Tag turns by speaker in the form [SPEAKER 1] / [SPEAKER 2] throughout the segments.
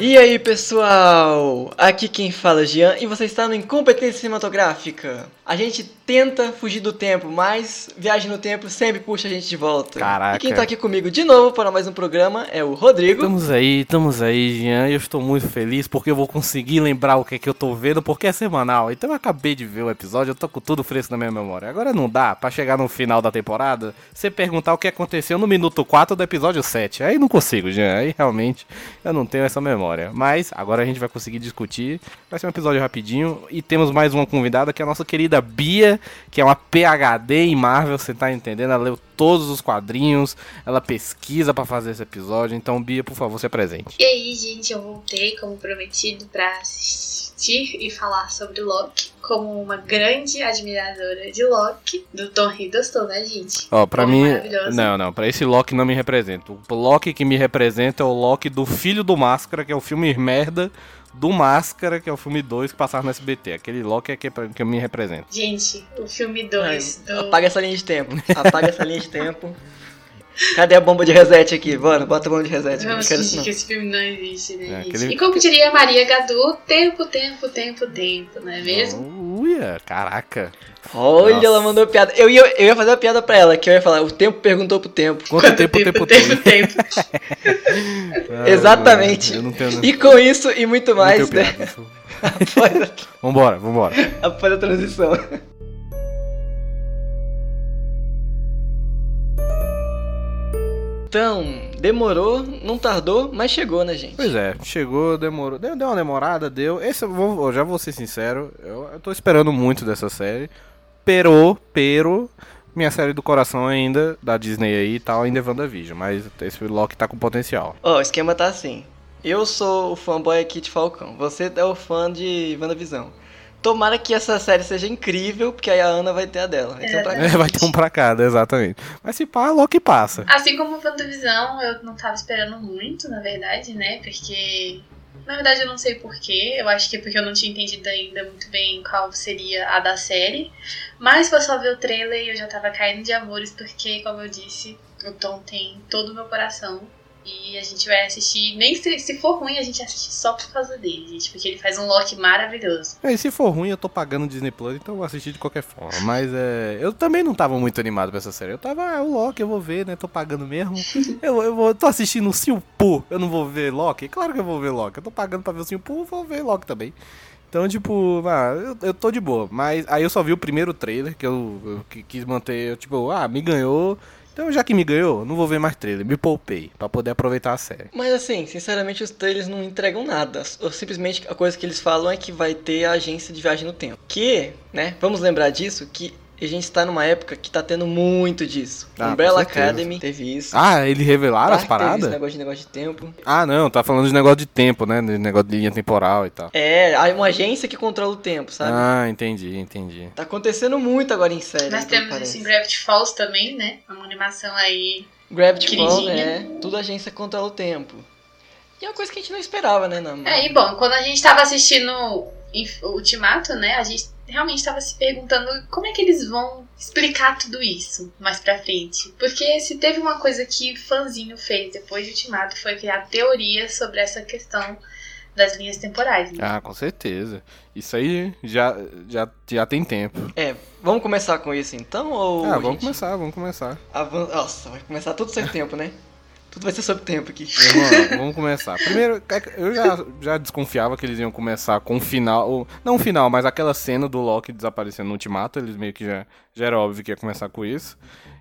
[SPEAKER 1] E aí pessoal, aqui quem fala é Jean e você está no Incompetência Cinematográfica. A gente tenta fugir do tempo, mas viagem no tempo sempre puxa a gente de volta.
[SPEAKER 2] Caraca.
[SPEAKER 1] E quem tá aqui comigo de novo para mais um programa é o Rodrigo.
[SPEAKER 2] Estamos aí, estamos aí, Jean. Eu estou muito feliz porque eu vou conseguir lembrar o que é que eu tô vendo, porque é semanal. Então eu acabei de ver o episódio, eu tô com tudo fresco na minha memória. Agora não dá pra chegar no final da temporada, você perguntar o que aconteceu no minuto 4 do episódio 7. Aí não consigo, Jean. Aí realmente eu não tenho essa memória. Mas agora a gente vai conseguir discutir. Vai ser um episódio rapidinho e temos mais uma convidada que é a nossa querida Bia, que é uma PhD em Marvel, você tá entendendo? Ela leu todos os quadrinhos, ela pesquisa pra fazer esse episódio. Então, Bia, por favor, se apresente.
[SPEAKER 3] E aí, gente, eu voltei, como prometido, pra assistir e falar sobre Loki. Como uma grande admiradora de Loki, do Tom Hiddleston, né, gente?
[SPEAKER 2] Ó, pra
[SPEAKER 3] Homem
[SPEAKER 2] mim. Não, não, pra esse Loki não me representa. O Loki que me representa é o Loki do Filho do Máscara, que é o filme merda do Máscara, que é o filme 2 que passava no SBT. Aquele Loki é que, que me representa.
[SPEAKER 3] Gente, o filme
[SPEAKER 1] Ai,
[SPEAKER 3] 2 do...
[SPEAKER 1] Apaga essa linha de tempo. Apaga essa linha de tempo. Cadê a bomba de reset aqui? Mano, bota a bomba de reset. Não
[SPEAKER 3] Vamos fingir
[SPEAKER 1] não.
[SPEAKER 3] que esse filme não existe, né,
[SPEAKER 2] É,
[SPEAKER 3] gente?
[SPEAKER 2] aquele-
[SPEAKER 3] E como diria Maria Gadu, tempo, tempo, tempo, tempo, não é mesmo?
[SPEAKER 2] Uia, caraca.
[SPEAKER 1] Olha,
[SPEAKER 2] Nossa.
[SPEAKER 1] ela mandou piada. Eu ia, eu ia fazer uma piada pra ela, que eu ia falar, o tempo perguntou pro tempo.
[SPEAKER 2] Quanto tempo, tempo, tempo.
[SPEAKER 3] tempo.
[SPEAKER 2] Ah,
[SPEAKER 1] Exatamente.
[SPEAKER 2] Eu não tenho.
[SPEAKER 1] E com isso e muito mais, né?
[SPEAKER 2] piada.
[SPEAKER 1] Após
[SPEAKER 2] Vambora, vambora.
[SPEAKER 1] após a transição. Então, demorou, não tardou, mas chegou, né, gente?
[SPEAKER 2] Pois é, chegou, demorou. Deu, deu uma demorada, deu. Esse eu, vou, eu já vou ser sincero, eu, eu tô esperando muito dessa série. Pero, pero, minha série do coração ainda, da Disney aí e tal, ainda é WandaVision. Mas esse Loki tá com potencial.
[SPEAKER 1] Ó, o esquema tá assim. Eu sou o fanboy aqui de Falcão. Você é o fã de WandaVisão. Tomara que essa série seja incrível, porque aí a Ana vai ter a dela. Vai ter um pra.
[SPEAKER 2] É, vai ter um pra cada, exatamente. Mas se pá, Loki passa.
[SPEAKER 3] Assim como o WandaVisão, eu não tava esperando muito, na verdade, né? Porque. Na verdade, eu não sei porquê. Eu acho que é porque eu não tinha entendido ainda muito bem qual seria a da série. Mas foi só ver o trailer e eu já tava caindo de amores, porque, como eu disse, o Tom tem todo o meu coração. E a gente vai assistir, nem se, se for ruim, a gente assiste só por causa dele, gente. Porque ele faz um Loki maravilhoso.
[SPEAKER 2] É, e se for ruim, eu tô pagando o Disney Plus, então eu vou assistir de qualquer forma. Mas é. Eu também não tava muito animado pra essa série. Eu tava, ah, o Loki eu vou ver, né? Tô pagando mesmo. Eu, eu vou, tô assistindo o Silpu, eu não vou ver Loki? Claro que eu vou ver Loki. Eu tô pagando pra ver o Silpu, eu vou ver Loki também. Então, tipo, ah, eu, eu tô de boa. Mas aí eu só vi o primeiro trailer, que eu, eu qui- quis manter, eu, tipo, ah, me ganhou. Então, já que me ganhou, não vou ver mais trailer. Me poupei, pra poder aproveitar a série.
[SPEAKER 1] Mas assim, sinceramente, os trailers não entregam nada. Ou simplesmente a coisa que eles falam é que vai ter a agência de viagem no tempo. Que, né, vamos lembrar disso, que a gente tá numa época que tá tendo muito disso.
[SPEAKER 2] Ah,
[SPEAKER 1] Umbrella. Academy teve isso.
[SPEAKER 2] Ah, eles revelaram as
[SPEAKER 1] Dark teve esse
[SPEAKER 2] paradas?
[SPEAKER 1] negócio de negócio de tempo.
[SPEAKER 2] Ah, não, tá falando de negócio de tempo, né? De negócio de linha temporal e tal.
[SPEAKER 1] É, uma agência que controla o tempo, sabe?
[SPEAKER 2] Ah, entendi, entendi.
[SPEAKER 1] Tá acontecendo muito agora em série.
[SPEAKER 3] Nós temos
[SPEAKER 1] parece.
[SPEAKER 3] isso em Gravity Falls também, né? Uma animação aí
[SPEAKER 1] Gravity Falls, é. Tudo agência controla o tempo. E é uma coisa que a gente não esperava, né? Não.
[SPEAKER 3] É, e bom, quando a gente tava assistindo Ultimato, né, a gente realmente tava se perguntando como é que eles vão explicar tudo isso mais pra frente. Porque se teve uma coisa que fãzinho fez depois de Ultimato foi criar teorias sobre essa questão das linhas temporais. Né?
[SPEAKER 2] Ah, com certeza. Isso aí já, já, já tem tempo.
[SPEAKER 1] É, vamos começar com isso então? Ou
[SPEAKER 2] ah, vamos
[SPEAKER 1] gente
[SPEAKER 2] começar, vamos começar.
[SPEAKER 1] avan- Nossa, vai começar tudo sem tempo, né? Tudo vai ser sobre tempo aqui.
[SPEAKER 2] Vamos, lá, vamos começar. Primeiro, é que eu já, já desconfiava que eles iam começar com o final. ou- Não o final, mas aquela cena do Loki desaparecendo no Ultimato. Eles meio que já, já era óbvio que ia começar com isso.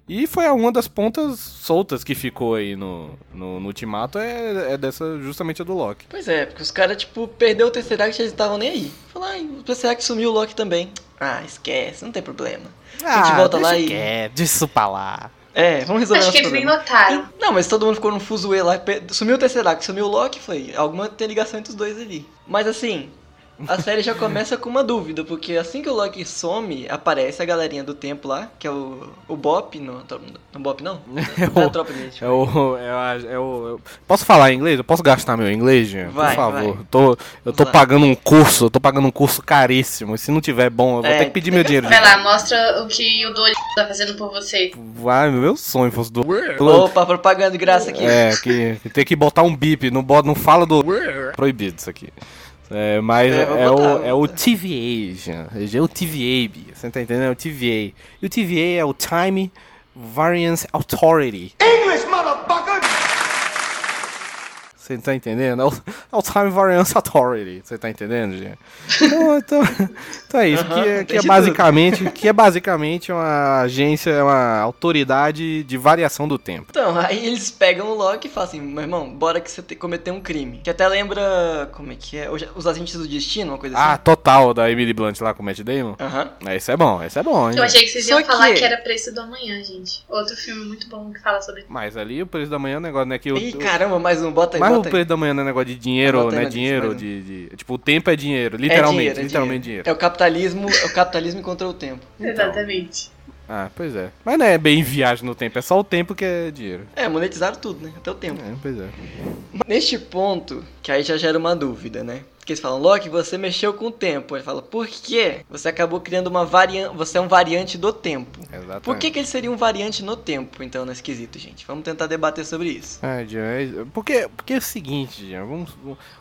[SPEAKER 2] E foi uma das pontas soltas que ficou aí no, no, no Ultimato. É, é dessa, justamente a do Loki.
[SPEAKER 1] Pois é, porque os caras, tipo, perdeu o Tesseract e eles estavam nem aí. Falaram, ah, o Tesseract sumiu o Loki também. Ah, esquece, não tem problema. A gente volta lá e-
[SPEAKER 2] quieto, deixa isso pra lá.
[SPEAKER 1] É, vamos resolver
[SPEAKER 3] Acho que eles nem
[SPEAKER 1] problema.
[SPEAKER 3] notaram.
[SPEAKER 1] Não, mas todo mundo ficou num fuzuê lá. Sumiu o Tesseract, sumiu o Loki, foi. Alguma tem ligação entre os dois ali. Mas assim, a série já começa com uma dúvida, porque assim que o Loki some, aparece a galerinha do tempo lá, que é o, o Bop, no, no Bop não?
[SPEAKER 2] É o, tropa de é o, é, a, é o, Posso falar inglês? Eu posso gastar meu inglês, gente? Vai, Por favor. Vai. Tô, eu tô pagando um curso, eu tô pagando um curso caríssimo. E se não tiver bom, eu vou é, ter que pedir meu dinheiro.
[SPEAKER 3] Vai lá, mostra o que o Dolly tá fazendo por você.
[SPEAKER 2] Vai, meu sonho fosse do.
[SPEAKER 1] Opa, propaganda de graça aqui.
[SPEAKER 2] É, que, que tem que botar um bip, não, bota, não fala do. Proibido isso aqui. É, mas é, é o, é o TVA, já. É o TVA, você tá entendendo? É o TVA. E o TVA é o Time Variance Authority. English! Você tá entendendo? É o, é o Time Variance Authority. Você tá entendendo, gente? Então, então, então é isso. Uhum, que, é, que é basicamente, que é basicamente uma agência, uma autoridade de variação do tempo.
[SPEAKER 1] Então, aí eles pegam o Loki e falam assim, meu irmão, bora que você cometeu um crime. Que até lembra, como é que é? Os Agentes do Destino, uma coisa
[SPEAKER 2] ah, assim. Ah, total, da Emily Blunt lá com o Matt Damon. Aham. Uhum. Esse é bom, esse é bom.
[SPEAKER 3] Hein, Eu achei que vocês iam Só falar que... que... era Preço do Amanhã, gente. Outro filme muito bom que fala sobre...
[SPEAKER 2] Mas ali o Preço do Amanhã é um negócio, né? Que o,
[SPEAKER 1] Ih, caramba, mais um, bota aí, Mas
[SPEAKER 2] o preço da manhã não é negócio de dinheiro, né? Dinheiro, de, de, Tipo, o tempo é dinheiro, literalmente. É dinheiro, é literalmente dinheiro. dinheiro.
[SPEAKER 1] É o capitalismo, é o capitalismo contra o tempo.
[SPEAKER 3] Então. Exatamente.
[SPEAKER 2] Ah, pois é. Mas não é bem viagem no tempo, é só o tempo que é dinheiro.
[SPEAKER 1] É, monetizaram tudo, né? Até o tempo.
[SPEAKER 2] É, pois é.
[SPEAKER 1] Neste ponto, que aí já gera uma dúvida, né? Porque eles falam, Loki, você mexeu com o tempo. Ele fala, por quê? Você acabou criando uma variante. Você é um variante do tempo. Exatamente. Por que, que ele seria um variante no tempo, então, nesse quesito, gente? Vamos tentar debater sobre isso.
[SPEAKER 2] É, Jean, é, porque, porque é o seguinte, Jean, vamos.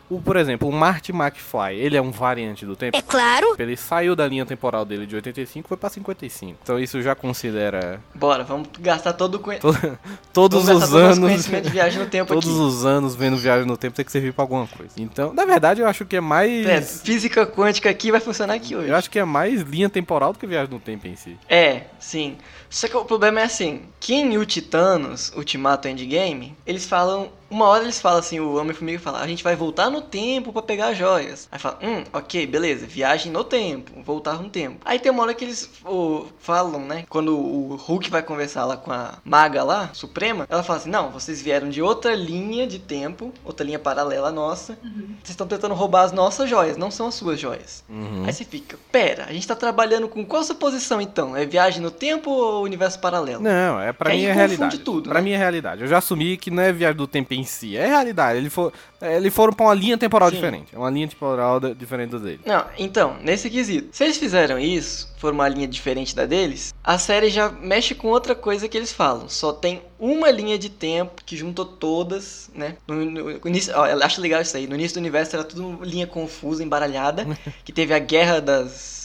[SPEAKER 2] O, por exemplo, o Marty McFly, ele é um variante do tempo?
[SPEAKER 4] É claro!
[SPEAKER 2] Ele saiu da linha temporal dele de 85 e foi pra 55. Então isso já considera.
[SPEAKER 1] Bora, vamos gastar todo o
[SPEAKER 2] conhecimento. todos vamos os anos.
[SPEAKER 1] conhecimento de viagem no tempo
[SPEAKER 2] Todos
[SPEAKER 1] aqui.
[SPEAKER 2] os anos vendo viagem no tempo tem que servir pra alguma coisa. Então, na verdade, eu acho que é mais.
[SPEAKER 1] É, física quântica aqui vai funcionar aqui hoje.
[SPEAKER 2] Eu acho que é mais linha temporal do que viagem no tempo em si.
[SPEAKER 1] É, sim. Só que o problema é assim: que em o Titanos, Ultimato Endgame, eles falam uma hora eles falam assim, o Homem-Formiga fala, a gente vai voltar no tempo para pegar joias. Aí fala, hum, ok, beleza, viagem no tempo, voltar no tempo. Aí tem uma hora que eles oh, falam, né, quando o Hulk vai conversar lá com a maga lá, Suprema, ela fala assim, não, vocês vieram de outra linha de tempo, outra linha paralela à nossa, uhum. vocês estão tentando roubar as nossas joias, não são as suas joias. Uhum. Aí você fica, pera, a gente tá trabalhando com qual suposição então? É viagem no tempo ou universo paralelo?
[SPEAKER 2] Não, é para mim é realidade. tudo, Pra né? mim é realidade. Eu já assumi que não é viagem do tempo em si. É realidade. Ele for, é, eles foram pra uma linha temporal Sim. diferente. É uma linha temporal diferente da dele.
[SPEAKER 1] Não, então, nesse quesito. Se eles fizeram isso, for uma linha diferente da deles, a série já mexe com outra coisa que eles falam. Só tem uma linha de tempo que juntou todas, né? No, no, no início, ó, eu acho legal isso aí. No início do universo era tudo linha confusa, embaralhada. que teve a guerra das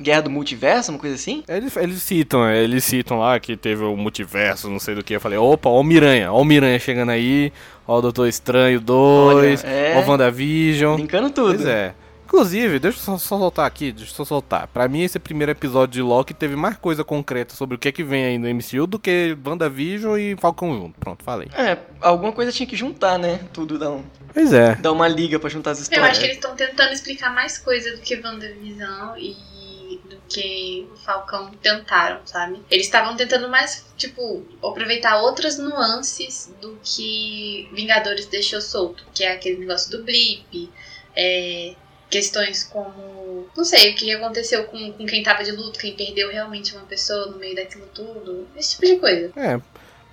[SPEAKER 1] Guerra do Multiverso, uma coisa assim?
[SPEAKER 2] Eles, eles citam, eles citam lá que teve o multiverso, não sei do que. Eu falei, opa, ó o Miranha, ó o Miranha chegando aí, ó o Doutor Estranho 2, é... ó o WandaVision.
[SPEAKER 1] Brincando tudo.
[SPEAKER 2] Pois é. Inclusive, deixa eu só, só soltar aqui, deixa eu só soltar. Pra mim, esse primeiro episódio de Loki teve mais coisa concreta sobre o que é que vem aí no MCU do que WandaVision e Falcão junto. Pronto, falei.
[SPEAKER 1] É, alguma coisa tinha que juntar, né? Tudo dá um.
[SPEAKER 2] Pois é.
[SPEAKER 1] Dá uma liga pra juntar as histórias.
[SPEAKER 3] Eu acho que eles estão tentando explicar mais coisa do que WandaVision e do que o Falcão tentaram, sabe? Eles estavam tentando mais, tipo, aproveitar outras nuances do que Vingadores deixou solto, que é aquele negócio do blip, é, questões como. Não sei, o que aconteceu com, com quem tava de luto, quem perdeu realmente uma pessoa no meio daquilo tudo, esse tipo de coisa.
[SPEAKER 2] É,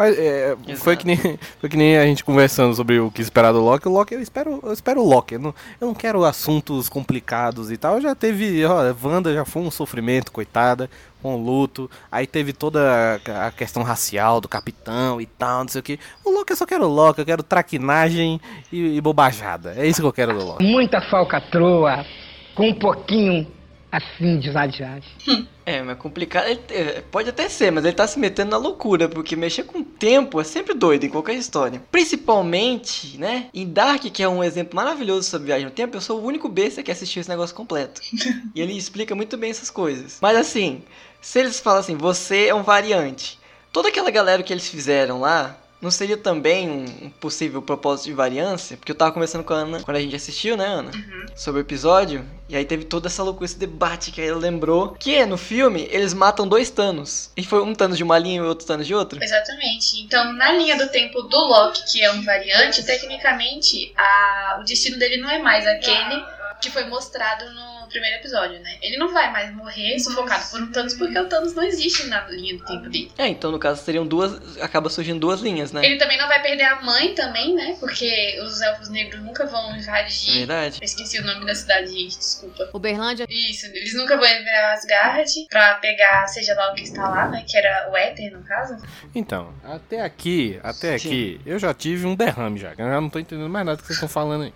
[SPEAKER 2] mas é, foi, que nem, foi que nem a gente conversando sobre o que esperar do Loki. O Loki, eu espero, eu espero o Loki. Eu não, eu não quero assuntos complicados e tal. Já teve. Ó, Wanda já foi um sofrimento, coitada, com luto. Aí teve toda a questão racial do capitão e tal, não sei o que. O Loki, eu só quero Loki. Eu quero traquinagem e, e bobajada. É isso que eu quero do Loki.
[SPEAKER 5] Muita falcatrua, com um pouquinho assim de exagerado.
[SPEAKER 1] É, mas complicado. Ele, é, pode até ser, mas ele tá se metendo na loucura, porque mexer com o tempo é sempre doido em qualquer história. Principalmente, né? Em Dark, que é um exemplo maravilhoso sobre viagem no tempo, eu sou o único besta que assistiu esse negócio completo. e ele explica muito bem essas coisas. Mas assim, se eles falam assim, você é um variante. Toda aquela galera que eles fizeram lá, não seria também um possível propósito de variância? Porque eu tava conversando com a Ana quando a gente assistiu, né, Ana? Uhum. Sobre o episódio. E aí teve toda essa loucura, esse debate que aí ela lembrou. Que no filme eles matam dois Thanos. E foi um Thanos de uma linha e outro Thanos de outra.
[SPEAKER 3] Exatamente. Então, na linha do tempo do Loki, que é um variante, tecnicamente a... o destino dele não é mais aquele que foi mostrado no primeiro episódio, né? Ele não vai mais morrer sufocado por um Thanos porque o Thanos não existe na linha do tempo dele.
[SPEAKER 1] É, então no caso seriam duas. Acaba surgindo duas linhas, né?
[SPEAKER 3] Ele também não vai perder a mãe também, né? Porque os elfos negros nunca vão invadir.
[SPEAKER 1] verdade.
[SPEAKER 3] Eu esqueci o nome da cidade, gente, desculpa.
[SPEAKER 4] Uberlândia.
[SPEAKER 3] Isso, eles nunca vão enviar Asgard pra pegar, seja lá o que está lá, né? Que era o Éter, no caso.
[SPEAKER 2] Então, até aqui, até
[SPEAKER 1] Sim.
[SPEAKER 2] aqui, eu já tive um derrame já. que Eu já não tô entendendo mais nada que vocês estão falando aí.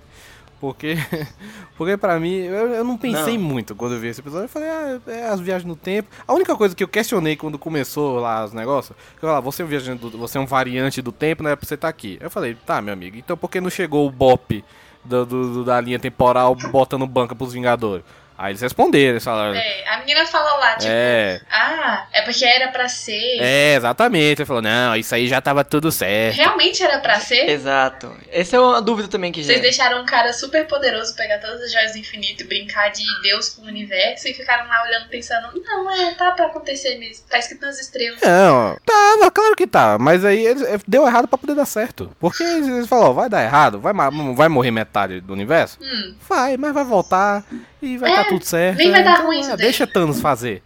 [SPEAKER 2] Porque, porque pra mim, eu, eu não pensei
[SPEAKER 1] Não.
[SPEAKER 2] muito quando eu vi esse episódio. Eu falei, ah, é as viagens no tempo. A única coisa que eu questionei quando começou lá os negócios, eu falei, ah, você é um viajante do, você é um variante do tempo, não é pra você estar aqui. Eu falei, tá, meu amigo, então por que não chegou o Bop do, do- do- da linha temporal botando banca pros Vingadores? Aí eles responderam, eles falaram,
[SPEAKER 3] É, a menina fala lá, tipo,
[SPEAKER 2] é,
[SPEAKER 3] ah, é porque era pra ser.
[SPEAKER 2] é, exatamente. Ele falou, não, isso aí já tava tudo certo.
[SPEAKER 3] Realmente era pra ser?
[SPEAKER 1] Exato. Essa é uma dúvida também que
[SPEAKER 3] Vocês
[SPEAKER 1] gera.
[SPEAKER 3] deixaram um cara super poderoso pegar todas as joias do infinito e brincar de Deus com o universo e ficaram lá olhando pensando, não, é, tá pra acontecer mesmo. Tá escrito nas estrelas.
[SPEAKER 2] Não, tava, claro que tava. Mas aí eh, deu errado pra poder dar certo. Porque eles, falaram, vai dar errado, vai, vai morrer metade do universo?
[SPEAKER 3] Hum,
[SPEAKER 2] Vai, mas vai voltar e vai
[SPEAKER 3] É,
[SPEAKER 2] tá tudo certo.
[SPEAKER 3] nem vai dar
[SPEAKER 2] Então,
[SPEAKER 3] ruim
[SPEAKER 2] é,
[SPEAKER 3] isso daí.
[SPEAKER 2] Deixa Thanos fazer.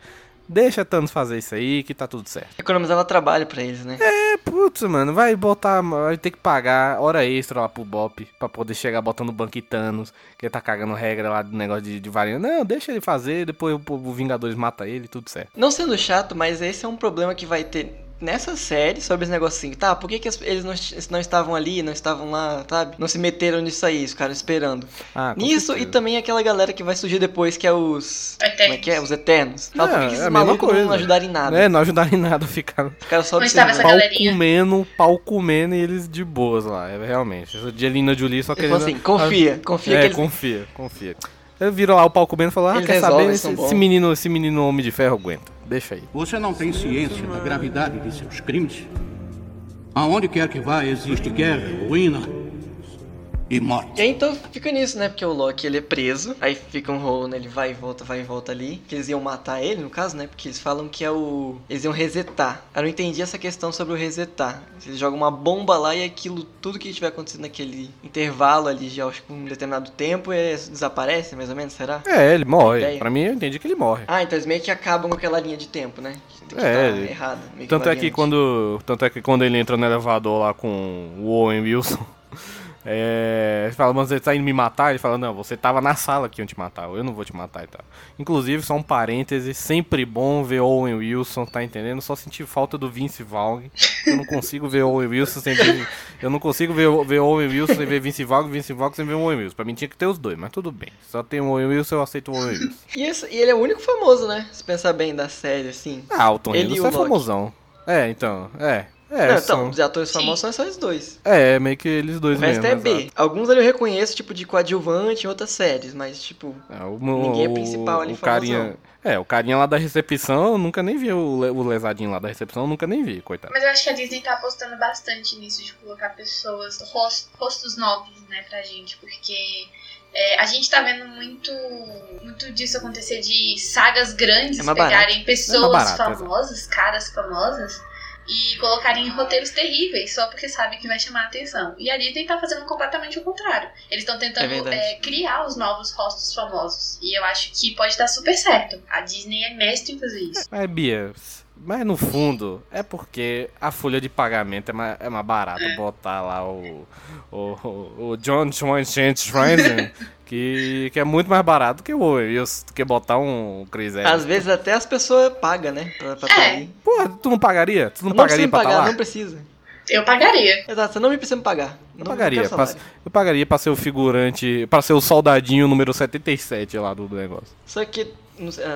[SPEAKER 2] Deixa Thanos fazer isso aí que tá tudo certo.
[SPEAKER 1] Economizava trabalho pra eles, né?
[SPEAKER 2] É, putz, mano, vai botar, vai ter que pagar hora extra lá pro Bop pra poder chegar botando banco e Thanos, que ele tá cagando regra lá do negócio de, de variante. Não, deixa ele fazer, depois o, o Vingadores mata ele, tudo certo.
[SPEAKER 1] Não sendo chato, mas esse é um problema que vai ter nessa série sobre esse negocinho. Tá, por que, que eles não, não estavam ali, não estavam lá, sabe? Não se meteram nisso aí, ficaram esperando.
[SPEAKER 2] Ah,
[SPEAKER 1] Nisso
[SPEAKER 2] certeza.
[SPEAKER 1] e também aquela galera que vai surgir depois, que é os.
[SPEAKER 3] Eternos.
[SPEAKER 1] Como é que é? Os Eternos. Fala, por que, que
[SPEAKER 2] é
[SPEAKER 1] esses
[SPEAKER 2] mesma
[SPEAKER 1] malucos não ajudaram em nada?
[SPEAKER 2] É, não ajudaram em nada, ficaram
[SPEAKER 1] Ficaram só observando.
[SPEAKER 2] pau
[SPEAKER 3] galerinha?
[SPEAKER 2] comendo, pau comendo e eles de boas lá, é, realmente. Essa Angelina Jolie só querendo...
[SPEAKER 1] assim, confia, confia
[SPEAKER 2] é,
[SPEAKER 1] que eles...
[SPEAKER 2] confia, confia. Ele virou lá o pau comendo e falou, ah,
[SPEAKER 1] Eles
[SPEAKER 2] quer
[SPEAKER 1] resolvem,
[SPEAKER 2] saber, esse, esse menino, esse menino homem de ferro aguenta, deixa aí.
[SPEAKER 6] Você não tem ciência da gravidade de seus crimes? Aonde quer que vá, existe guerra, ruína e morte.
[SPEAKER 1] E aí, então fica nisso, né? Porque o Loki ele é preso, aí fica um rolo, né? Ele vai e volta, vai e volta ali. Que eles iam matar ele, no caso, né? Porque eles falam que é o. Eles iam resetar. Eu não entendi essa questão sobre o resetar. Eles jogam uma bomba lá e aquilo, tudo que tiver acontecido naquele intervalo ali, já acho que um determinado tempo, é, desaparece, mais ou menos, será?
[SPEAKER 2] É, ele morre. Pra mim, eu entendi que ele morre.
[SPEAKER 1] Ah, então eles meio que acabam com aquela linha de tempo, né? Que
[SPEAKER 2] É,
[SPEAKER 1] tá errada. meio
[SPEAKER 2] Tanto é que quando, tanto é que quando ele entra no elevador lá com o Owen Wilson, é, ele fala, mas você tá indo me matar? Ele fala, não, você tava na sala que iam te matar, eu não vou te matar e tal. Inclusive, só um parêntese, sempre bom ver Owen Wilson, tá entendendo? Só senti falta do Vince Vaughn. Eu não consigo ver Owen Wilson sem ver, eu não consigo ver, ver Owen Wilson sem ver Vince Vaughn, Vince Vaughn sem ver o Owen Wilson. Pra mim tinha que ter os dois, mas tudo bem. Só tem o Owen Wilson, eu aceito o Owen Wilson.
[SPEAKER 1] E, esse- e ele é o único famoso, né? Se pensar bem da série, assim.
[SPEAKER 2] Ah, o Tom
[SPEAKER 1] Ele
[SPEAKER 2] Hiddleston é famosão. É, então, é. É,
[SPEAKER 1] não, então,
[SPEAKER 2] são-
[SPEAKER 1] os atores
[SPEAKER 3] Sim.
[SPEAKER 1] famosos são só esses dois.
[SPEAKER 2] É, meio que eles dois
[SPEAKER 1] O resto
[SPEAKER 2] mesmo.
[SPEAKER 1] é
[SPEAKER 2] exato.
[SPEAKER 1] B. Alguns ali eu reconheço, tipo, de coadjuvante em outras séries, mas, tipo,
[SPEAKER 2] É, o,
[SPEAKER 1] Ninguém é
[SPEAKER 2] o-
[SPEAKER 1] principal ali,
[SPEAKER 2] o carinha. É, o carinha lá da recepção, eu nunca nem vi o, o lesadinho lá da recepção, eu nunca nem vi, coitado.
[SPEAKER 3] Mas eu acho que a Disney tá apostando bastante nisso, de colocar pessoas, ros- rostos novos, né, pra gente, porque é, a gente tá vendo muito, muito disso acontecer de sagas grandes
[SPEAKER 1] É
[SPEAKER 3] pegarem pessoas
[SPEAKER 2] barato, exato.
[SPEAKER 3] famosas, caras famosas, e colocarem em roteiros terríveis só porque sabe que vai chamar a atenção. E a Disney tá fazendo completamente o contrário. Eles estão
[SPEAKER 1] É
[SPEAKER 3] tentando
[SPEAKER 1] verdade.
[SPEAKER 3] é, criar os novos rostos famosos. E eu acho que pode dar super certo. A Disney é mestre em fazer isso.
[SPEAKER 2] Mas, Bia, mas no fundo, é porque a folha de pagamento é mais, é mais barato botar lá o, o, o, o John Schweinsteigen, que, que é muito mais barato que o Wilson, do que botar um Chris Evans.
[SPEAKER 1] às vezes até as pessoas pagam, né? Pra, pra tá
[SPEAKER 3] É.
[SPEAKER 2] Porra, tu não pagaria? Tu não,
[SPEAKER 1] Não
[SPEAKER 2] pagaria pra
[SPEAKER 1] pagar,
[SPEAKER 2] estar lá?
[SPEAKER 1] não precisa.
[SPEAKER 3] Eu pagaria.
[SPEAKER 1] Exato, você não me precisa me pagar.
[SPEAKER 2] Eu
[SPEAKER 1] Não
[SPEAKER 2] pagaria, pra, eu pagaria pra ser o figurante, pra ser o soldadinho número 77 lá do negócio.
[SPEAKER 1] Só que,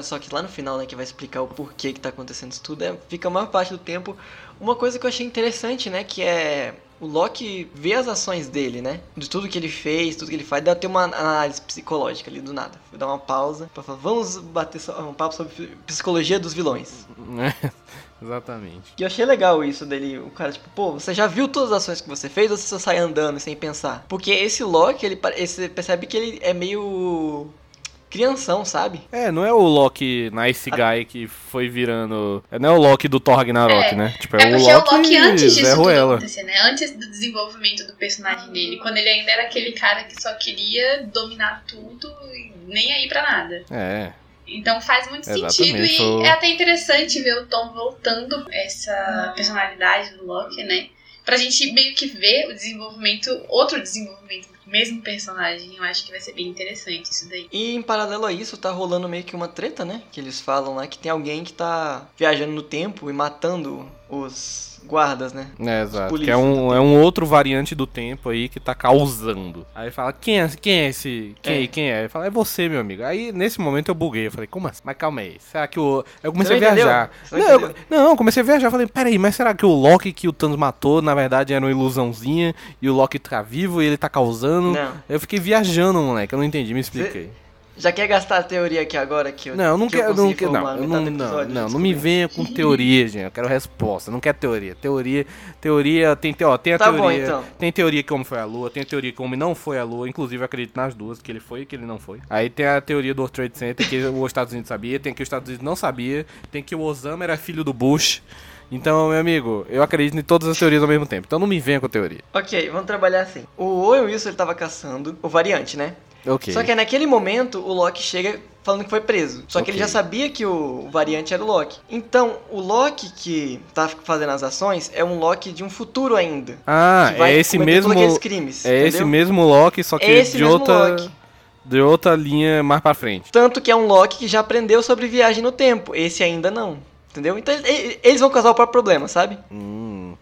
[SPEAKER 1] só que lá no final, né, que vai explicar o porquê que tá acontecendo isso tudo, é, fica a maior parte do tempo uma coisa que eu achei interessante, né, que é o Loki ver as ações dele, né, de tudo que ele fez, tudo que ele faz, dá ter uma análise psicológica ali do nada. Vou dar uma pausa pra falar, vamos bater um papo sobre psicologia dos vilões.
[SPEAKER 2] Exatamente.
[SPEAKER 1] E eu achei legal isso dele, o cara, tipo, pô, você já viu todas as ações que você fez ou você só sai andando sem pensar? Porque esse Loki, ele, você percebe que ele é meio. Crianção, sabe?
[SPEAKER 2] É, não é o Loki Nice Guy que foi virando. é, Não é o Loki do Thor Ragnarok,
[SPEAKER 3] É.
[SPEAKER 2] né? Tipo,
[SPEAKER 3] É
[SPEAKER 2] é,
[SPEAKER 3] porque
[SPEAKER 2] o Loki,
[SPEAKER 3] o Loki antes disso tudo acontecer, né? Antes do desenvolvimento do personagem dele, quando ele ainda era aquele cara que só queria dominar tudo e nem aí pra nada.
[SPEAKER 2] É.
[SPEAKER 3] Então faz muito
[SPEAKER 2] Exatamente,
[SPEAKER 3] sentido e
[SPEAKER 2] foi-
[SPEAKER 3] é até interessante ver o Tom voltando essa personalidade do Loki, né? Pra gente meio que ver o desenvolvimento, outro desenvolvimento do mesmo personagem. Eu acho que vai ser bem interessante isso daí.
[SPEAKER 1] E em paralelo a isso, tá rolando meio que uma treta, né? Que eles falam lá que tem alguém que tá viajando no tempo e matando os guardas, né?
[SPEAKER 2] É, exato. Que é um, é um outro variante do tempo aí que tá causando. Aí fala, quem é, quem é esse? Quem
[SPEAKER 1] É.
[SPEAKER 2] quem é? Ele fala, é você, meu amigo. Aí nesse momento eu buguei. Eu falei, como assim? Mas calma aí. Será que o. Eu comecei a
[SPEAKER 1] Você entendeu?
[SPEAKER 2] viajar.
[SPEAKER 1] Não
[SPEAKER 2] Não, eu, não, comecei a viajar. Falei, peraí, mas será que o Loki que o Thanos matou, na verdade, era uma ilusãozinha e o Loki tá vivo e ele tá causando?
[SPEAKER 1] Não.
[SPEAKER 2] Eu fiquei viajando, moleque. Eu não entendi, me expliquei.
[SPEAKER 1] Já quer gastar a teoria aqui agora que eu
[SPEAKER 2] Não, eu não
[SPEAKER 1] que eu
[SPEAKER 2] quero. Não, não, não, não, não, não
[SPEAKER 1] descobri.
[SPEAKER 2] me venha com teoria, gente. Eu quero resposta. Não quero teoria. Teoria, teoria, tem, te- ó, tem a
[SPEAKER 1] Tá bom,
[SPEAKER 2] teoria.
[SPEAKER 1] então.
[SPEAKER 2] Tem teoria que o homem foi à lua, tem a teoria que o homem não foi à lua. Inclusive, eu acredito nas duas, que ele foi e que ele não foi. Aí tem a teoria do World Trade Center, que os Estados Unidos sabia, tem que os Estados Unidos não sabia, tem que o Osama era filho do Bush. Então, meu amigo, eu acredito em todas as teorias ao mesmo tempo. Então não me venha com teoria.
[SPEAKER 1] Ok, vamos trabalhar assim. O Owen Wilson ele tava caçando o variante, né?
[SPEAKER 2] Ok.
[SPEAKER 1] Só que naquele momento o Loki chega falando que foi preso. Só que ele já sabia que o variante era o Loki. Então, o Loki que tá fazendo as ações é um Loki de um futuro ainda.
[SPEAKER 2] Ah, é esse mesmo.
[SPEAKER 1] crimes.
[SPEAKER 2] É esse
[SPEAKER 1] entendeu?
[SPEAKER 2] mesmo Loki, só que
[SPEAKER 1] É esse
[SPEAKER 2] de outra.
[SPEAKER 1] Loki.
[SPEAKER 2] De outra linha mais pra frente.
[SPEAKER 1] Tanto que é um Loki que já aprendeu sobre viagem no tempo. Esse ainda não. Entendeu? Então eles vão causar o próprio problema, sabe?
[SPEAKER 2] Hum,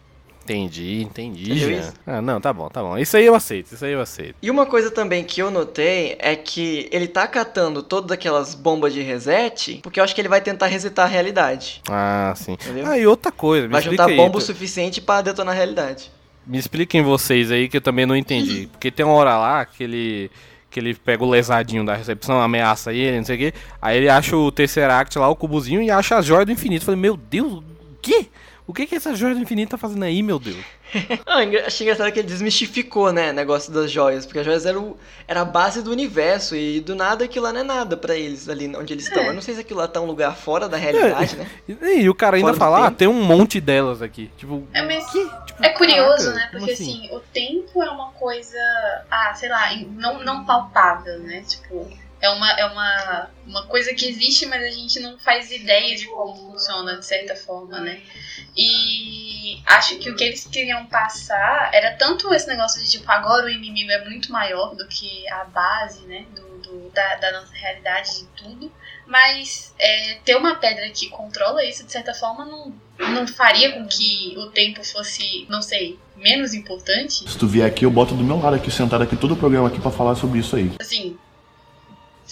[SPEAKER 2] entendi, entendi.
[SPEAKER 1] Entendeu isso?
[SPEAKER 2] Ah, não, tá bom, tá bom. Isso aí eu aceito, isso aí eu aceito.
[SPEAKER 1] E uma coisa também que eu notei é que ele tá catando todas aquelas bombas de reset, porque eu acho que ele vai tentar resetar a realidade.
[SPEAKER 2] Ah, sim.
[SPEAKER 1] Entendeu?
[SPEAKER 2] Ah, e outra coisa, me
[SPEAKER 1] Vai juntar
[SPEAKER 2] aí.
[SPEAKER 1] bomba o suficiente pra detonar a realidade.
[SPEAKER 2] Me expliquem vocês aí que eu também não entendi. Porque tem uma hora lá que ele. Que ele pega o lesadinho da recepção, ameaça ele, não sei o quê. Aí ele acha o Tesseract lá, o cubozinho, e acha a joia do infinito. Eu falei, meu Deus, o quê? O que que essa joia do infinito tá fazendo aí, meu Deus?
[SPEAKER 1] Ah, achei engraçado que ele desmistificou, né, o negócio das joias, porque as joias eram era a base do universo e do nada aquilo lá não é nada pra eles ali onde eles estão. Eu não sei se aquilo lá tá um lugar fora da realidade, né?
[SPEAKER 2] E, e o cara ainda fala, ah, tem um monte delas aqui. Tipo,
[SPEAKER 3] É, mas
[SPEAKER 2] que? Tipo,
[SPEAKER 3] é curioso,
[SPEAKER 2] caraca,
[SPEAKER 3] né? Porque assim? o tempo é uma coisa, ah, sei lá, não, não palpável, né? Tipo, é uma, é uma, uma coisa que existe, mas a gente não faz ideia de como funciona, de certa forma, né? E acho que o que eles queriam passar era tanto esse negócio de, tipo, agora o inimigo é muito maior do que a base, né? Do, do- da, da nossa realidade de tudo. Mas é, ter uma pedra que controla isso, de certa forma, não, não faria com que o tempo fosse, não sei, menos importante?
[SPEAKER 4] Se tu vier aqui, eu boto do meu lado aqui, sentado aqui, todo o programa aqui pra falar sobre isso aí.
[SPEAKER 3] Assim,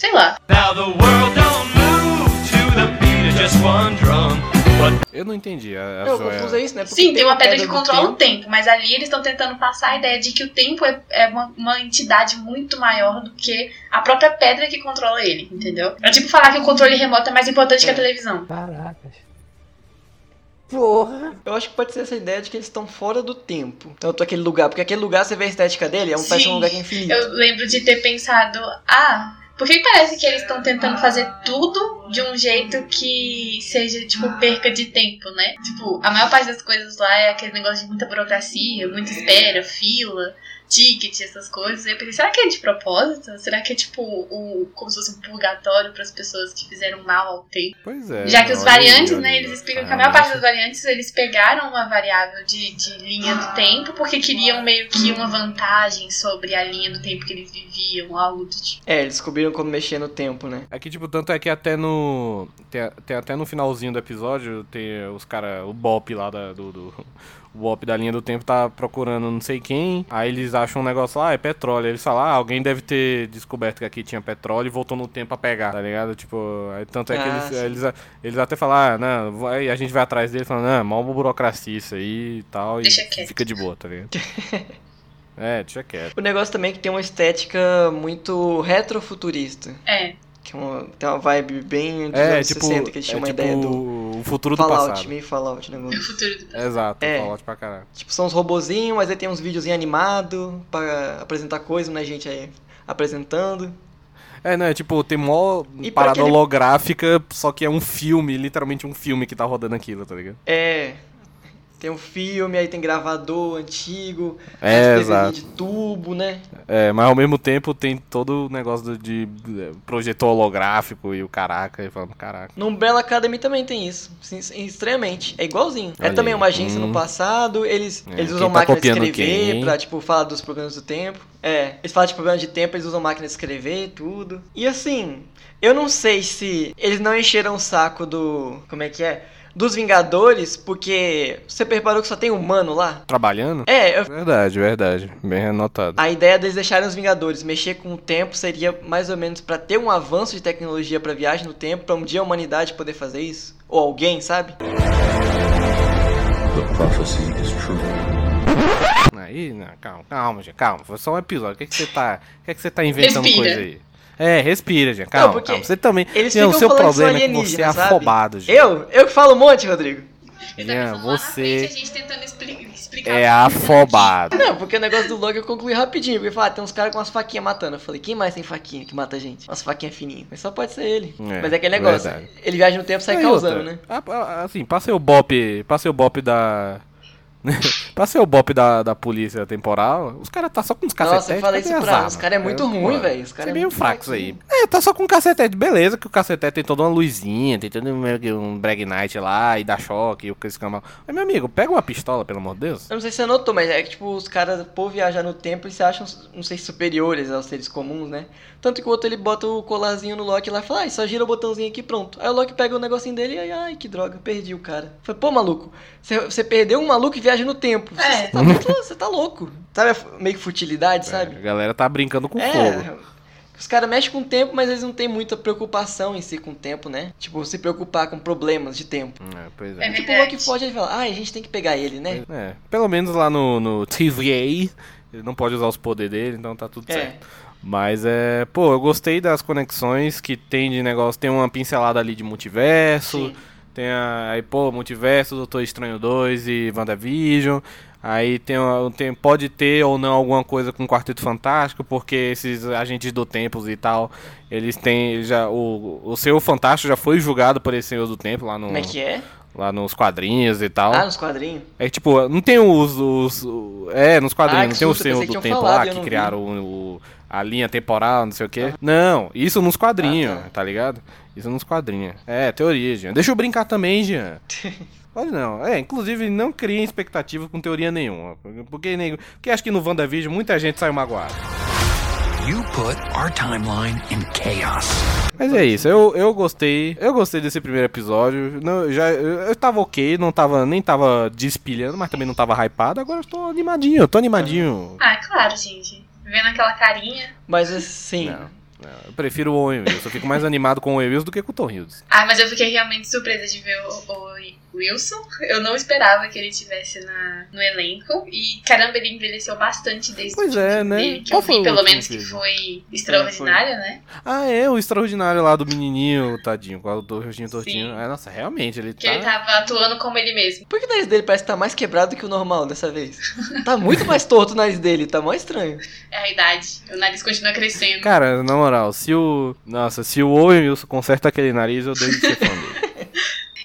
[SPEAKER 3] sei lá.
[SPEAKER 7] Now the world don't move to the beat of just one drum. But
[SPEAKER 2] Eu não entendi a, a
[SPEAKER 1] Eu
[SPEAKER 2] joia.
[SPEAKER 1] confuso é isso, né? Porque
[SPEAKER 3] Sim, tem uma pedra que
[SPEAKER 1] do
[SPEAKER 3] controla o
[SPEAKER 1] tempo.
[SPEAKER 3] tempo, mas ali eles estão tentando passar a ideia de que o tempo é, é uma, uma entidade muito maior do que a própria pedra que controla ele, entendeu? É tipo falar que o controle remoto é mais importante que a
[SPEAKER 1] É.
[SPEAKER 3] televisão.
[SPEAKER 5] Caracas. Porra.
[SPEAKER 1] Eu acho que pode ser essa ideia de que eles estão fora do tempo. Tanto aquele lugar, porque aquele lugar, você vê a estética dele, é um, parece
[SPEAKER 3] Sim,
[SPEAKER 1] um lugar que é infinito.
[SPEAKER 3] Eu lembro de ter pensado, ah, por que parece que eles estão tentando fazer tudo de um jeito que seja, tipo, perca de tempo, né? Tipo, a maior parte das coisas lá é aquele negócio de muita burocracia, muita espera, fila, ticket, essas coisas. Eu pensei, será que é de propósito? Será que é, tipo, o, como se fosse um purgatório para as pessoas que fizeram mal ao tempo?
[SPEAKER 2] Pois é.
[SPEAKER 3] Já que os
[SPEAKER 2] aí,
[SPEAKER 3] variantes, né, eles explicam que
[SPEAKER 2] Ah,
[SPEAKER 3] a maior parte dos variantes eles pegaram uma variável de, de linha do tempo porque queriam meio que uma vantagem sobre a linha do tempo que eles viviam, algo do tipo.
[SPEAKER 1] É, eles descobriram como mexer no tempo, né?
[SPEAKER 2] Aqui, tipo, tanto é que até no. Tem, tem até no finalzinho do episódio, tem os caras. O Bop lá da, do. do- o Bop da linha do tempo tá procurando não sei quem. Aí eles acham um negócio lá, ah, é petróleo. Aí eles falam, ah, alguém deve ter descoberto que aqui tinha petróleo e voltou no tempo pra pegar, tá ligado? Tipo, aí, tanto é que
[SPEAKER 1] Ah,
[SPEAKER 2] eles, eles, eles até falam, ah, não, vai, a gente vai atrás dele falando, não, mal burocracia isso aí e tal.
[SPEAKER 3] Deixa
[SPEAKER 2] e
[SPEAKER 3] quieto.
[SPEAKER 2] fica de boa, tá ligado? é, deixa quieto.
[SPEAKER 1] O negócio também é que tem uma estética muito retrofuturista.
[SPEAKER 3] É.
[SPEAKER 1] Que é uma, tem uma vibe bem dos
[SPEAKER 2] É,
[SPEAKER 1] anos
[SPEAKER 2] tipo,
[SPEAKER 1] 60, que eles
[SPEAKER 2] é
[SPEAKER 1] tinham uma
[SPEAKER 2] tipo
[SPEAKER 1] ideia do
[SPEAKER 2] o futuro do
[SPEAKER 1] Fallout,
[SPEAKER 2] passado.
[SPEAKER 1] meio Fallout,
[SPEAKER 3] O
[SPEAKER 1] negócio.
[SPEAKER 3] futuro do
[SPEAKER 2] Exato,
[SPEAKER 1] É.
[SPEAKER 2] Fallout pra caralho.
[SPEAKER 1] Tipo, são uns robozinhos, mas aí tem uns videozinhos animados pra apresentar coisa, né, gente aí apresentando.
[SPEAKER 2] É, não, é tipo, tem mó
[SPEAKER 1] E
[SPEAKER 2] parada
[SPEAKER 1] aquele-
[SPEAKER 2] holográfica, só que é um filme, literalmente um filme que tá rodando aquilo, tá ligado?
[SPEAKER 1] É. Tem um filme, aí tem gravador antigo,
[SPEAKER 2] É, exato.
[SPEAKER 1] de tubo, né?
[SPEAKER 2] É, mas ao mesmo tempo tem todo o negócio de, de projetor holográfico e o caraca, e falando, caraca.
[SPEAKER 1] No Umbrella Academy também tem isso, sim, estranhamente. É igualzinho. é
[SPEAKER 2] Olha
[SPEAKER 1] também
[SPEAKER 2] aí.
[SPEAKER 1] uma agência
[SPEAKER 2] Hum.
[SPEAKER 1] no passado, eles,
[SPEAKER 2] É,
[SPEAKER 1] eles usam
[SPEAKER 2] tá
[SPEAKER 1] máquina de escrever
[SPEAKER 2] quem?
[SPEAKER 1] pra, tipo, falar dos problemas do tempo. É, eles falam de problemas de tempo, eles usam máquina de escrever tudo. E assim, eu não sei se eles não encheram o saco do... como é que é? Dos Vingadores, porque você reparou que só tem humano lá?
[SPEAKER 2] Trabalhando?
[SPEAKER 1] É, eu-
[SPEAKER 2] Verdade, verdade. Bem anotado.
[SPEAKER 1] a ideia deles deixarem os Vingadores mexer com o tempo seria mais ou menos pra ter um avanço de tecnologia pra viagem no tempo, pra um dia a humanidade poder fazer isso. Ou alguém, sabe?
[SPEAKER 8] The prophecy is true.
[SPEAKER 2] Aí, não, calma, calma, gente, calma. Foi só um episódio. O que, que você tá. O que, que você tá inventando
[SPEAKER 3] Respira.
[SPEAKER 2] coisa aí? É, respira, gente. Calma,
[SPEAKER 1] porque
[SPEAKER 2] calma. Você também.
[SPEAKER 1] Eles
[SPEAKER 2] Jean,
[SPEAKER 1] ficam
[SPEAKER 2] o seu problema é que você é
[SPEAKER 1] sabe?
[SPEAKER 2] afobado, gente.
[SPEAKER 1] Eu? Eu que falo um monte, Rodrigo.
[SPEAKER 3] Na
[SPEAKER 2] você
[SPEAKER 3] frente, a gente tentando expli- explicar.
[SPEAKER 2] é afobado.
[SPEAKER 1] Não, porque o negócio do Logan eu concluí rapidinho. Porque fala, ah, tem uns caras com umas faquinhas matando. Eu falei, quem mais tem faquinha que mata a gente? Umas faquinhas fininhas. Mas só pode ser ele.
[SPEAKER 2] É,
[SPEAKER 1] Mas é aquele negócio.
[SPEAKER 2] verdade.
[SPEAKER 1] Ele viaja no tempo e sai
[SPEAKER 2] Aí,
[SPEAKER 1] causando,
[SPEAKER 2] outra,
[SPEAKER 1] né?
[SPEAKER 2] Assim, passei o bop. Passei o bop da. passei o bop da, da polícia temporal. Os caras tá só com os cacetetes.
[SPEAKER 1] Nossa, eu falei isso pra- os cara é muito ruim, velho, os cara
[SPEAKER 2] Você
[SPEAKER 1] é
[SPEAKER 2] é meio fracos aí. É, tá só com cacetete. Beleza que o cacetete tem toda uma luzinha, tem todo um, um brag night lá e dá choque e o que esse camal. Mas, meu amigo, pega uma pistola, pelo amor de Deus.
[SPEAKER 1] Eu não sei se você notou, mas é que, tipo, os caras, por viajar no tempo, eles se acham, não sei, superiores aos seres comuns, né? Tanto que o outro, ele bota o colarzinho no Loki lá e fala, ah, só gira o botãozinho aqui, pronto. Aí o Loki pega o negocinho dele e aí, ai, que droga, perdi o cara. Falei, pô, maluco, você, você perdeu um maluco e viaja no tempo. Você,
[SPEAKER 3] É.
[SPEAKER 1] você tá, muito- você tá louco. Sabe, meio que futilidade, sabe?
[SPEAKER 2] A galera tá brincando com
[SPEAKER 1] É,
[SPEAKER 2] fogo.
[SPEAKER 1] os caras mexem com o tempo, mas eles não têm muita preocupação em si com o tempo, né? Tipo, se preocupar com problemas de tempo.
[SPEAKER 2] É, pois
[SPEAKER 3] É
[SPEAKER 2] é.
[SPEAKER 1] Tipo, o
[SPEAKER 3] verdade.
[SPEAKER 1] Loki foge e fala, ah, a gente tem que pegar ele, né?
[SPEAKER 2] É, pelo menos lá no, no TVA, ele não pode usar os poderes dele, então tá tudo
[SPEAKER 1] É.
[SPEAKER 2] certo. Mas é, pô, eu gostei das conexões que tem de negócio, tem uma pincelada ali de multiverso,
[SPEAKER 1] Sim.
[SPEAKER 2] Tem a, aí, pô, multiverso, Doutor Estranho 2 e WandaVision. Aí tem, tem pode ter ou não alguma coisa com o Quarteto Fantástico, porque esses agentes do Tempos e tal, eles têm já o, o Senhor Fantástico já foi julgado por esse Senhor do Tempo lá no
[SPEAKER 1] Como é que é?
[SPEAKER 2] lá nos quadrinhos e tal.
[SPEAKER 1] Ah, nos quadrinhos?
[SPEAKER 2] É tipo, não tem os. os o- é, nos
[SPEAKER 1] Ah,
[SPEAKER 2] quadrinhos,
[SPEAKER 1] que
[SPEAKER 2] não tem o Senhor do Tempo
[SPEAKER 1] falado
[SPEAKER 2] lá que criaram o, o- a linha temporal, não sei o quê. Não, isso nos quadrinhos,
[SPEAKER 1] Ah, tá.
[SPEAKER 2] tá. ligado? Isso nos quadrinhos. É, teoria, Jean. Deixa eu brincar também, Jean. Pode não. É, inclusive, não criem expectativa com teoria nenhuma. Porque, nego- porque acho que no WandaVision muita gente saiu magoada.
[SPEAKER 8] You put our timeline in chaos.
[SPEAKER 2] Mas é isso, eu, eu gostei. Eu gostei desse primeiro episódio. Não, já, eu, eu tava ok, não tava, nem tava despilhando, mas também não tava hypado. Agora eu tô animadinho, eu tô animadinho.
[SPEAKER 3] Ah, claro, gente. Vendo aquela carinha.
[SPEAKER 1] Mas assim,
[SPEAKER 2] Não, eu prefiro o Owen Wilson. Eu fico mais animado com o Owen Wilson do que com o Tom Hiddleston.
[SPEAKER 3] Ah, mas eu fiquei realmente surpresa de ver o, o Wilson. Eu não esperava que ele estivesse na, no elenco. E caramba, ele envelheceu bastante desde
[SPEAKER 2] Pois
[SPEAKER 3] o
[SPEAKER 2] é, né?
[SPEAKER 3] dele, que
[SPEAKER 2] Qual
[SPEAKER 3] eu
[SPEAKER 2] foi
[SPEAKER 3] vi, pelo menos, que foi extraordinário, né?
[SPEAKER 2] Ah, é, o extraordinário lá do menininho, tadinho, com o rostinho tortinho.
[SPEAKER 3] Sim.
[SPEAKER 2] Ah, nossa, realmente, ele
[SPEAKER 3] Que
[SPEAKER 2] tá.
[SPEAKER 3] ele tava atuando como ele mesmo.
[SPEAKER 1] por que o nariz dele parece que tá mais quebrado que o normal dessa vez? Tá muito mais torto o nariz dele, tá mó estranho.
[SPEAKER 3] É a idade. O nariz continua crescendo.
[SPEAKER 2] Cara, na moral, se o. Nossa, se o Owen Wilson conserta aquele nariz, eu deixo de ser fã dele.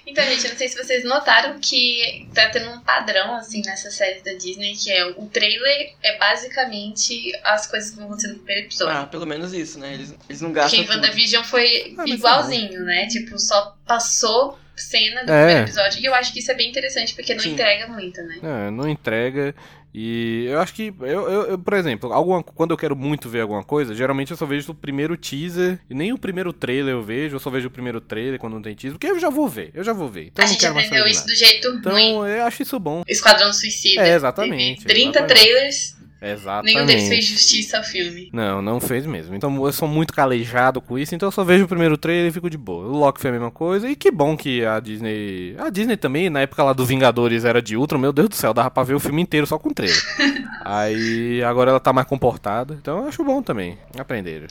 [SPEAKER 3] Então, gente, eu não sei se vocês notaram que tá tendo um padrão, assim, nessa série da Disney, que é o trailer é basicamente as coisas que vão acontecer no primeiro episódio.
[SPEAKER 1] Ah, pelo menos isso, né? Eles, eles não
[SPEAKER 3] Porque
[SPEAKER 1] gastam
[SPEAKER 3] em
[SPEAKER 1] tudo.
[SPEAKER 3] WandaVision foi
[SPEAKER 2] Ah, mas
[SPEAKER 3] igualzinho, né? Tipo, só passou cena do
[SPEAKER 2] É.
[SPEAKER 3] primeiro episódio. E eu acho que isso é bem interessante, porque não
[SPEAKER 1] Sim.
[SPEAKER 3] entrega muito, né?
[SPEAKER 2] É, não entrega. E eu acho que, eu, eu, eu, por exemplo, alguma, quando eu quero muito ver alguma coisa, geralmente eu só vejo o primeiro teaser. E nem o primeiro trailer eu vejo, eu só vejo o primeiro trailer quando não tem teaser. Porque eu já vou ver, eu já vou ver. Então
[SPEAKER 3] a gente aprendeu isso do jeito ruim.
[SPEAKER 2] Então eu acho isso bom.
[SPEAKER 3] Esquadrão Suicida.
[SPEAKER 2] É, exatamente,
[SPEAKER 3] Teve 30
[SPEAKER 2] exatamente.
[SPEAKER 3] trailers,
[SPEAKER 2] Exatamente.
[SPEAKER 3] nenhum deles fez justiça ao filme.
[SPEAKER 2] Não, não fez mesmo. Então eu sou muito calejado com isso, então eu só vejo o primeiro trailer e fico de boa. O Loki foi a mesma coisa, e que bom que a Disney. A Disney também, na época lá do Vingadores era de Ultron, meu Deus do céu, dava pra ver o filme inteiro só com trailer. Aí agora ela tá mais comportada, então eu acho bom também. Aprenderam.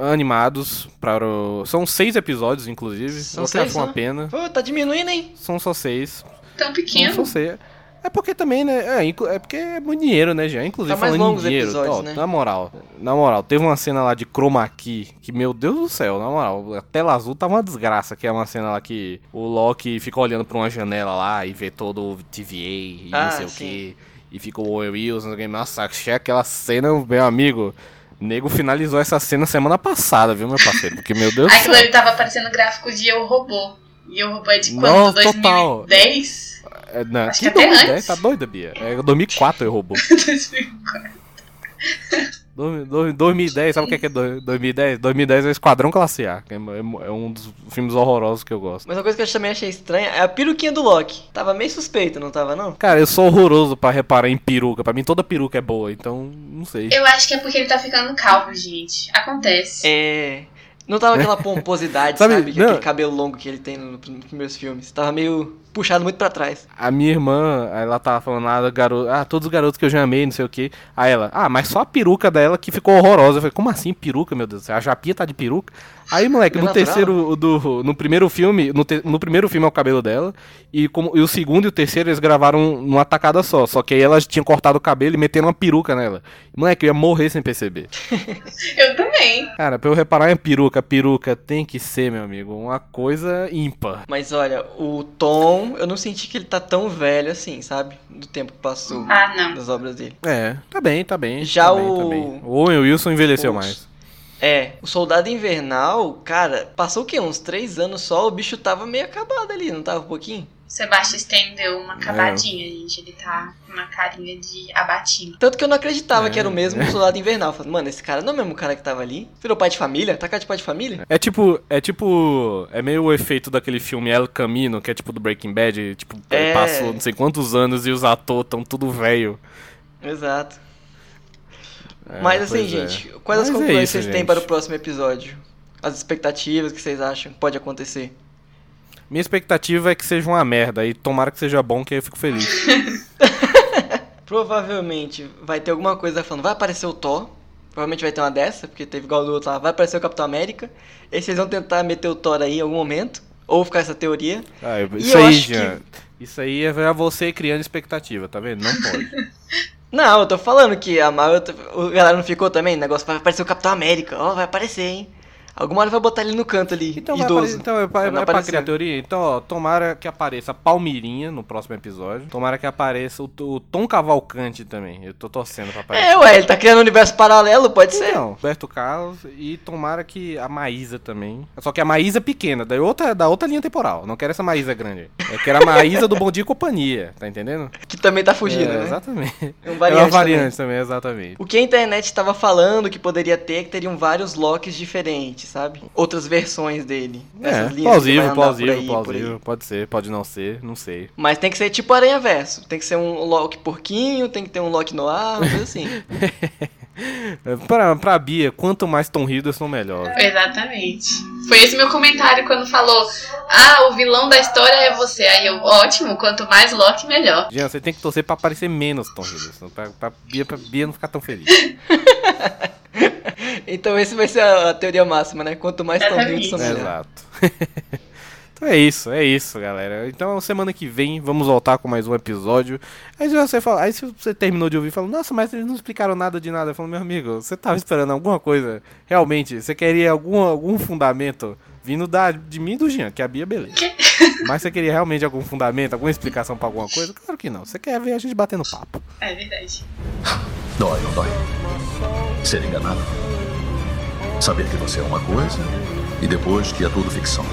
[SPEAKER 2] Animados para o... São seis episódios, inclusive.
[SPEAKER 1] São
[SPEAKER 2] eu
[SPEAKER 1] seis
[SPEAKER 2] acho uma
[SPEAKER 1] só?
[SPEAKER 2] pena.
[SPEAKER 1] Pô, tá diminuindo, hein?
[SPEAKER 2] São só seis.
[SPEAKER 3] Tão
[SPEAKER 2] São
[SPEAKER 3] pequeno.
[SPEAKER 2] só seis. É porque também, né? É, é porque é muito dinheiro, né, Jean? Inclusive,
[SPEAKER 1] Tá mais
[SPEAKER 2] falando
[SPEAKER 1] longos
[SPEAKER 2] em dinheiro,
[SPEAKER 1] episódios,
[SPEAKER 2] ó,
[SPEAKER 1] né?
[SPEAKER 2] na moral, na moral, teve uma cena lá de chroma key que, meu Deus do céu, na moral, a tela azul tá uma desgraça, que é uma cena lá que o Loki fica olhando pra uma janela lá e vê todo o TVA e
[SPEAKER 1] Ah,
[SPEAKER 2] não sei o
[SPEAKER 1] sim.
[SPEAKER 2] que, e fica o Wilson, não sei o quê. nossa, achei aquela cena, meu amigo, o nego finalizou essa cena semana passada, viu, meu parceiro? Porque, meu Deus do
[SPEAKER 3] Aquilo ali tava parecendo gráfico de Eu Robô. E Eu Robô é de quando?
[SPEAKER 2] Nossa, total.
[SPEAKER 3] 2010?
[SPEAKER 2] É, não,
[SPEAKER 3] Acho
[SPEAKER 2] que
[SPEAKER 3] que até
[SPEAKER 2] 2010,
[SPEAKER 3] antes.
[SPEAKER 2] tá doida, Bia? É 2004 eu roubou.
[SPEAKER 3] 2004.
[SPEAKER 2] 2010, sabe o que é, que é do- 2010? 2010 é Esquadrão Classe A, que é, é um dos filmes horrorosos que eu gosto.
[SPEAKER 1] Mas uma coisa que eu também achei estranha é a peruquinha do Loki. Tava meio suspeito, não tava não?
[SPEAKER 2] Cara, eu sou horroroso pra reparar em peruca. Pra mim toda peruca é boa, então não sei.
[SPEAKER 3] Eu acho que é porque ele tá ficando calvo, gente. Acontece.
[SPEAKER 1] É. Não tava aquela pomposidade,
[SPEAKER 2] Sabe,
[SPEAKER 1] sabe?
[SPEAKER 2] Não.
[SPEAKER 1] Aquele cabelo longo que ele tem no- nos primeiros filmes. Tava meio puxado muito pra trás.
[SPEAKER 2] A minha irmã, ela tava falando lá, garoto, ah, todos os garotos que eu já amei, não sei o que. Aí ela, ah, mas só a peruca dela que ficou horrorosa. Eu falei, como assim peruca, meu Deus do céu? A Japinha tá de peruca? Aí, moleque,
[SPEAKER 1] É
[SPEAKER 2] no
[SPEAKER 1] natural.
[SPEAKER 2] terceiro, do, no primeiro filme, no, te- no primeiro filme é o cabelo dela, e, como, e o segundo e o terceiro eles gravaram numa tacada só. Só que aí elas tinham cortado o cabelo e meteram uma peruca nela. Moleque, eu ia morrer sem perceber.
[SPEAKER 3] Eu também.
[SPEAKER 2] Cara, pra eu reparar em peruca, peruca tem que ser, meu amigo, uma coisa ímpar.
[SPEAKER 1] Mas olha, o Tom, eu não senti que ele tá tão velho assim, sabe? Do tempo que passou
[SPEAKER 3] Ah, não.
[SPEAKER 1] das obras dele.
[SPEAKER 2] É, tá bem, tá bem.
[SPEAKER 1] Já
[SPEAKER 2] tá bem,
[SPEAKER 1] o-
[SPEAKER 2] tá bem. O Owen Wilson envelheceu mais.
[SPEAKER 1] É, o Soldado Invernal, cara, passou o quê? Uns três anos só, o bicho tava meio acabado ali, não tava um pouquinho?
[SPEAKER 3] O Sebastian Stan deu
[SPEAKER 2] É.
[SPEAKER 3] uma cavadinha, gente. Ele tá com uma carinha de abatido.
[SPEAKER 1] Tanto que eu não acreditava
[SPEAKER 2] É.
[SPEAKER 1] que era o mesmo Soldado Invernal. Falei, mano, esse cara não é o mesmo cara que tava ali? Virou pai de família? Tá cara de pai de família?
[SPEAKER 2] É tipo, é tipo, é meio o efeito daquele filme El Camino, que é tipo do Breaking Bad, tipo,
[SPEAKER 1] É.
[SPEAKER 2] passou não sei quantos anos e os atores tão tudo velho.
[SPEAKER 1] Exato.
[SPEAKER 2] É,
[SPEAKER 1] Mas assim,
[SPEAKER 2] é.
[SPEAKER 1] gente, quais as
[SPEAKER 2] Mas é
[SPEAKER 1] conclusões
[SPEAKER 2] isso,
[SPEAKER 1] vocês têm
[SPEAKER 2] gente.
[SPEAKER 1] para o próximo episódio? As expectativas que vocês acham que pode acontecer?
[SPEAKER 2] Minha expectativa é que seja uma merda e tomara que seja bom, que aí eu fico feliz.
[SPEAKER 1] Provavelmente vai ter alguma coisa falando, vai aparecer o Thor. Provavelmente vai ter uma dessa, porque teve igual do outro lá, vai aparecer o Capitão América. E vocês vão tentar meter o Thor aí em algum momento. Ou ficar essa teoria.
[SPEAKER 2] Ah, eu- isso aí,
[SPEAKER 1] acho que-
[SPEAKER 2] Jean, isso aí é você criando expectativa, tá vendo? Não pode.
[SPEAKER 1] Não, eu tô falando que a Marvel. O galera não ficou também? Negócio vai aparecer o Capitão América. Ó, vai aparecer, hein? Alguma hora vai botar ele no canto ali,
[SPEAKER 2] Então,
[SPEAKER 1] idoso.
[SPEAKER 2] então é, pra, é pra criar teoria? Então, ó, tomara que apareça a Palmirinha no próximo episódio. Tomara que apareça o, o Tom Cavalcante também. Eu tô torcendo pra aparecer.
[SPEAKER 1] É, ué, ele tá criando um universo paralelo, pode ser.
[SPEAKER 2] Não, Roberto Carlos e tomara que a Maísa também. Só que a Maísa pequena, da outra, da outra linha temporal. Não quero essa Maísa grande. Eu quero a Maísa do Bom Dia e Companhia, tá entendendo?
[SPEAKER 1] Que também tá fugindo,
[SPEAKER 2] é,
[SPEAKER 1] né?
[SPEAKER 2] Exatamente.
[SPEAKER 1] É um
[SPEAKER 2] É
[SPEAKER 1] variante
[SPEAKER 2] uma variante também, exatamente.
[SPEAKER 1] O que a internet estava falando que poderia ter, é que teriam vários Locks diferentes, sabe? Outras versões dele.
[SPEAKER 2] É, plausível, plausível,
[SPEAKER 1] aí,
[SPEAKER 2] plausível. Pode ser, pode não ser, não sei.
[SPEAKER 1] Mas tem que ser tipo Aranha Verso. Tem que ser um Loki porquinho, tem que ter um Loki no ar, coisa assim.
[SPEAKER 2] Pra, pra Bia, quanto mais Tom Hiddleston, melhor.
[SPEAKER 3] Exatamente. Foi esse meu comentário quando falou: Ah, o vilão da história é você. Aí eu, ótimo, quanto mais Loki, melhor.
[SPEAKER 2] Jean, você tem que torcer pra aparecer menos Tom Hiddleston. Pra, pra, Bia, pra Bia não ficar tão feliz.
[SPEAKER 1] então esse vai ser a, a teoria máxima, né? Quanto mais Tom
[SPEAKER 3] Exatamente.
[SPEAKER 1] Hiddleston, melhor.
[SPEAKER 2] Exato. então é isso, é isso, galera. Então semana que vem vamos voltar com mais um episódio. Aí se você fala, aí se você terminou de ouvir e falou, nossa, mas eles não explicaram nada de nada. Eu falo, meu amigo, você tava esperando alguma coisa? Realmente, você queria algum, algum fundamento vindo da, de mim e do Jean, que é a Bia, beleza. Mas você queria realmente algum fundamento, alguma explicação pra alguma coisa? Claro que não. Você quer ver a gente batendo papo.
[SPEAKER 3] É verdade.
[SPEAKER 9] Dói, não dói? Ser enganado. Saber que você é uma coisa e depois que é tudo ficção.